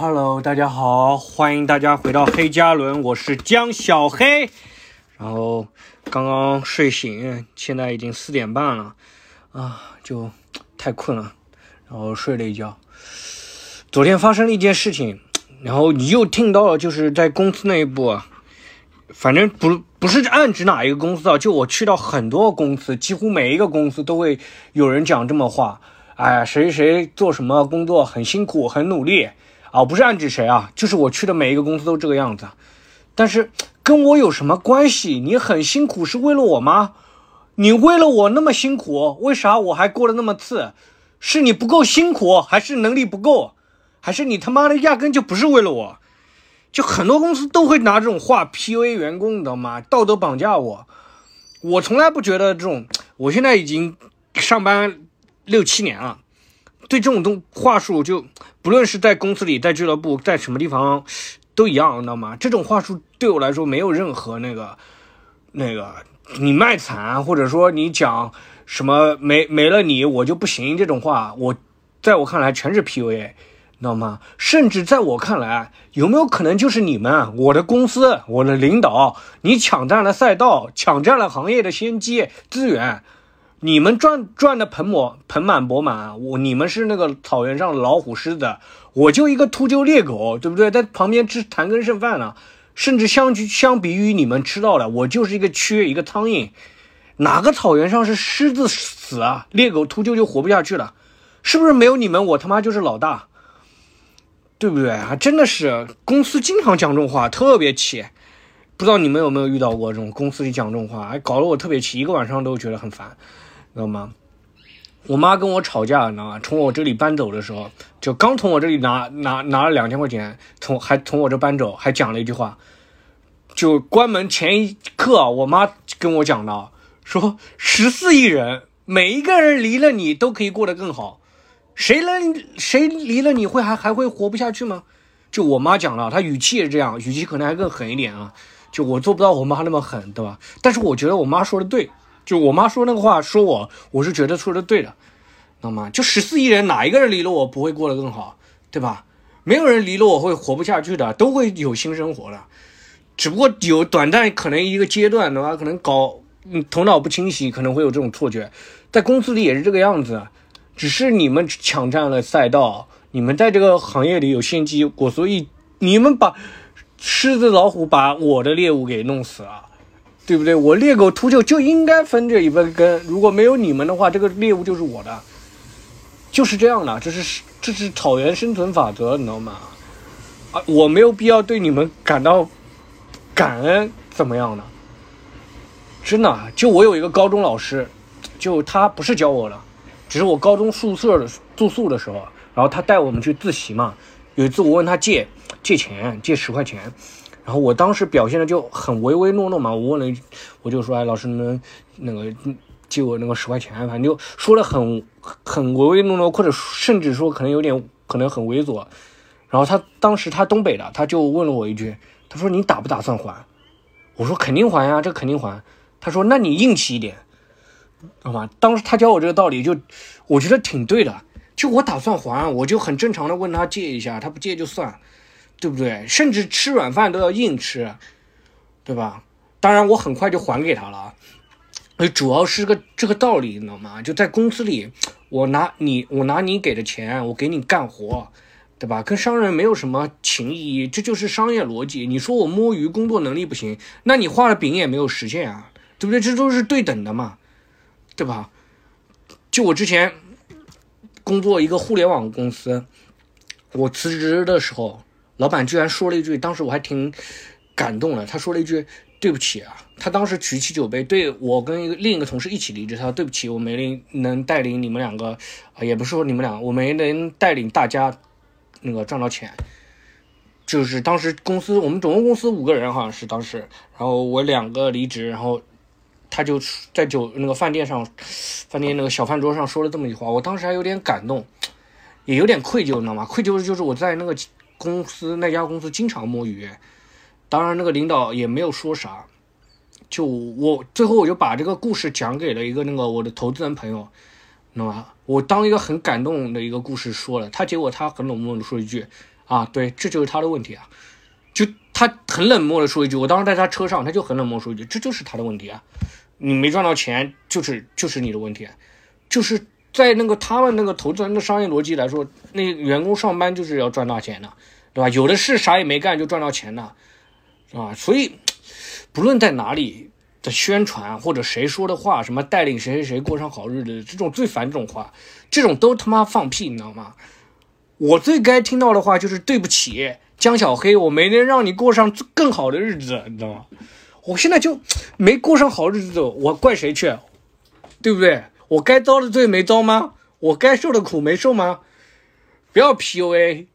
Hello，大家好，欢迎大家回到黑加仑，我是江小黑。然后刚刚睡醒，现在已经四点半了，啊，就太困了，然后睡了一觉。昨天发生了一件事情，然后你又听到了，就是在公司内部，反正不不是暗指哪一个公司啊，就我去到很多公司，几乎每一个公司都会有人讲这么话，哎，谁谁做什么工作很辛苦，很努力。啊，不是暗指谁啊，就是我去的每一个公司都这个样子，但是跟我有什么关系？你很辛苦是为了我吗？你为了我那么辛苦，为啥我还过得那么次？是你不够辛苦，还是能力不够，还是你他妈的压根就不是为了我？就很多公司都会拿这种话 PUA 员工，你知道吗？道德绑架我。我从来不觉得这种，我现在已经上班六七年了。对这种东话术，就不论是在公司里，在俱乐部，在什么地方，都一样，你知道吗？这种话术对我来说没有任何那个，那个你卖惨，或者说你讲什么没没了你我就不行这种话，我在我看来全是 PUA，知道吗？甚至在我看来，有没有可能就是你们，我的公司，我的领导，你抢占了赛道，抢占了行业的先机资源？你们赚赚的盆满盆满钵满，我你们是那个草原上老虎狮子，我就一个秃鹫猎狗，对不对？在旁边吃残羹剩饭呢，甚至相去相比于你们吃到的，我就是一个蛆一个苍蝇。哪个草原上是狮子死啊，猎狗秃鹫就活不下去了？是不是没有你们，我他妈就是老大，对不对啊？真的是公司经常讲这种话，特别气。不知道你们有没有遇到过这种公司里讲这种话，哎，搞得我特别气，一个晚上都觉得很烦。知道吗？我妈跟我吵架，你知道吗？从我这里搬走的时候，就刚从我这里拿拿拿了两千块钱，从还从我这搬走，还讲了一句话，就关门前一刻，我妈跟我讲的，说十四亿人，每一个人离了你都可以过得更好，谁能谁离了你会还还会活不下去吗？就我妈讲了，她语气也是这样，语气可能还更狠一点啊。就我做不到我妈那么狠，对吧？但是我觉得我妈说的对。就我妈说那个话，说我，我是觉得说的对的，知道吗？就十四亿人，哪一个人离了我不会过得更好，对吧？没有人离了我会活不下去的，都会有新生活的，只不过有短暂可能一个阶段的话，可能搞头脑不清晰，可能会有这种错觉，在公司里也是这个样子，只是你们抢占了赛道，你们在这个行业里有先机，我所以你们把狮子老虎把我的猎物给弄死了。对不对？我猎狗秃鹫就应该分这一份羹。如果没有你们的话，这个猎物就是我的，就是这样的。这是这是草原生存法则，你知道吗？啊，我没有必要对你们感到感恩，怎么样呢？真的，就我有一个高中老师，就他不是教我的，只是我高中宿舍的住宿的时候，然后他带我们去自习嘛。有一次我问他借借钱，借十块钱。然后我当时表现的就很唯唯诺诺嘛，我问了一，我就说，哎，老师能那个借我那个十块钱？反正就说的很很唯唯诺诺，或者甚至说可能有点可能很猥琐。然后他当时他东北的，他就问了我一句，他说你打不打算还？我说肯定还呀，这肯定还。他说那你硬气一点，好吧？当时他教我这个道理，就我觉得挺对的。就我打算还，我就很正常的问他借一下，他不借就算。对不对？甚至吃软饭都要硬吃，对吧？当然，我很快就还给他了。哎，主要是个这个道理，你知道吗？就在公司里，我拿你，我拿你给的钱，我给你干活，对吧？跟商人没有什么情谊，这就是商业逻辑。你说我摸鱼，工作能力不行，那你画的饼也没有实现啊，对不对？这都是对等的嘛，对吧？就我之前工作一个互联网公司，我辞职的时候。老板居然说了一句，当时我还挺感动的。他说了一句：“对不起啊。”他当时举起酒杯，对我跟一个另一个同事一起离职。他说：“对不起，我没能带领你们两个，啊，也不是说你们俩，我没能带领大家那个赚到钱。就是当时公司，我们总共公司五个人，好像是当时，然后我两个离职，然后他就在酒那个饭店上，饭店那个小饭桌上说了这么一句话。我当时还有点感动，也有点愧疚，你知道吗？愧疚就是我在那个。公司那家公司经常摸鱼，当然那个领导也没有说啥，就我最后我就把这个故事讲给了一个那个我的投资人朋友，知道吗？我当一个很感动的一个故事说了，他结果他很冷漠的说一句啊，对，这就是他的问题啊。就他很冷漠的说一句，我当时在他车上，他就很冷漠说一句，这就是他的问题啊。你没赚到钱，就是就是你的问题，就是在那个他们那个投资人的商业逻辑来说，那员工上班就是要赚大钱的，对吧？有的是啥也没干就赚到钱的，是吧？所以不论在哪里的宣传或者谁说的话，什么带领谁谁谁过上好日子，这种最烦这种话，这种都他妈放屁，你知道吗？我最该听到的话就是对不起，江小黑，我没能让你过上更好的日子，你知道吗？我现在就没过上好日子，我怪谁去？对不对？我该遭的罪没遭吗？我该受的苦没受吗？不要 PUA，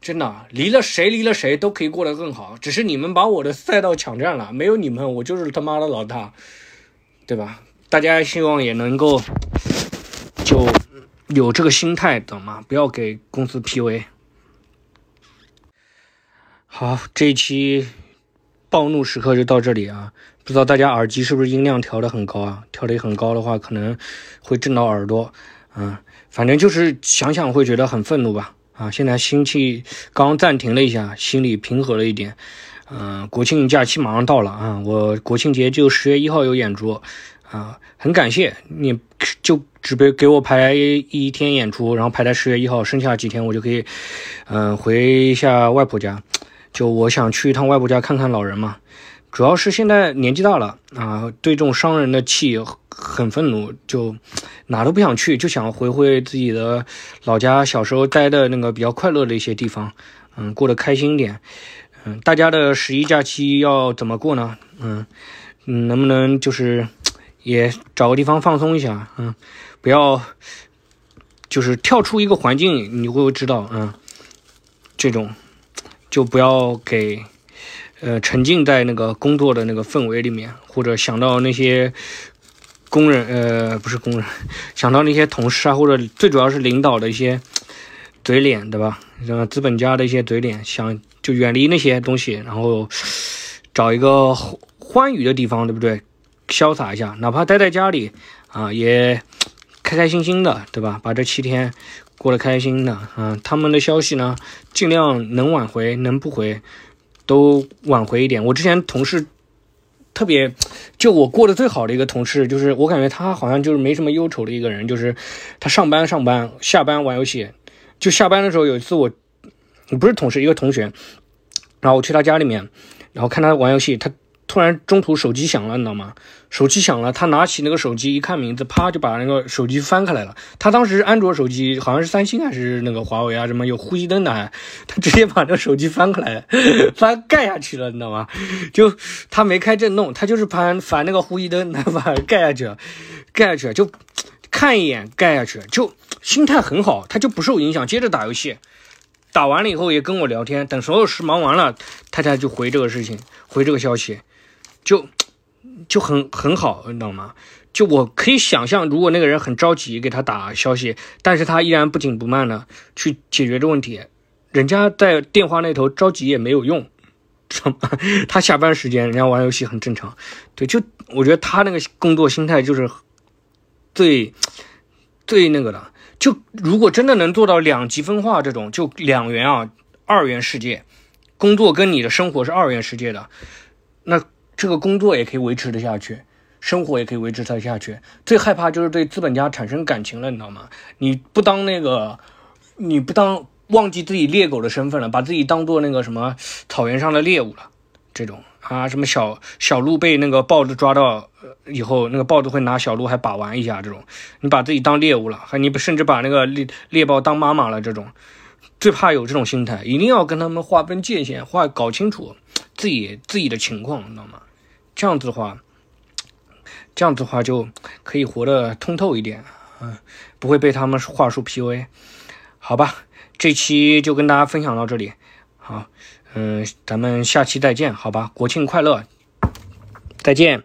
真的，离了谁离了谁都可以过得更好，只是你们把我的赛道抢占了，没有你们，我就是他妈的老大，对吧？大家希望也能够就有这个心态，懂吗？不要给公司 PUA。好，这一期。暴怒时刻就到这里啊！不知道大家耳机是不是音量调的很高啊？调的很高的话，可能会震到耳朵。嗯，反正就是想想会觉得很愤怒吧。啊，现在心气刚暂停了一下，心里平和了一点。嗯，国庆假期马上到了啊！我国庆节就十月一号有演出啊，很感谢你，就只给给我排一天演出，然后排在十月一号，剩下几天我就可以嗯回一下外婆家。就我想去一趟外婆家看看老人嘛，主要是现在年纪大了啊，对这种伤人的气很愤怒，就哪都不想去，就想回回自己的老家，小时候待的那个比较快乐的一些地方，嗯，过得开心点。嗯，大家的十一假期要怎么过呢？嗯，能不能就是也找个地方放松一下？嗯，不要就是跳出一个环境，你会知道，嗯，这种。就不要给，呃，沉浸在那个工作的那个氛围里面，或者想到那些工人，呃，不是工人，想到那些同事啊，或者最主要是领导的一些 嘴脸，对吧？后资本家的一些嘴脸，想就远离那些东西，然后 找一个欢愉的地方，对不对？潇洒一下，哪怕待在家里啊，也开开心心的，对吧？把这七天。过得开心的啊，他们的消息呢，尽量能挽回，能不回都挽回一点。我之前同事特别，就我过得最好的一个同事，就是我感觉他好像就是没什么忧愁的一个人，就是他上班上班，下班玩游戏。就下班的时候有一次我，不是同事，一个同学，然后我去他家里面，然后看他玩游戏，他。突然中途手机响了，你知道吗？手机响了，他拿起那个手机一看名字，啪就把那个手机翻开来了。他当时安卓手机好像是三星还是那个华为啊，什么有呼吸灯的，他直接把那个手机翻开来，翻盖下去了，你知道吗？就他没开震动，他就是翻翻那个呼吸灯，他把盖下去了，盖下去了，就看一眼盖下去，就心态很好，他就不受影响，接着打游戏。打完了以后也跟我聊天，等所有事忙完了，太太就回这个事情，回这个消息。就就很很好，你知道吗？就我可以想象，如果那个人很着急给他打消息，但是他依然不紧不慢的去解决这问题，人家在电话那头着急也没有用，知道吗？他下班时间人家玩游戏很正常，对，就我觉得他那个工作心态就是最最那个的。就如果真的能做到两极分化这种，就两元啊，二元世界，工作跟你的生活是二元世界的，那。这个工作也可以维持得下去，生活也可以维持得下去。最害怕就是对资本家产生感情了，你知道吗？你不当那个，你不当忘记自己猎狗的身份了，把自己当做那个什么草原上的猎物了。这种啊，什么小小鹿被那个豹子抓到以后，那个豹子会拿小鹿还把玩一下。这种你把自己当猎物了，还你甚至把那个猎猎豹当妈妈了。这种最怕有这种心态，一定要跟他们划分界限，划搞清楚自己自己的情况，你知道吗？这样子的话，这样子的话就可以活得通透一点，嗯，不会被他们话术 PUA，好吧，这期就跟大家分享到这里，好，嗯，咱们下期再见，好吧，国庆快乐，再见。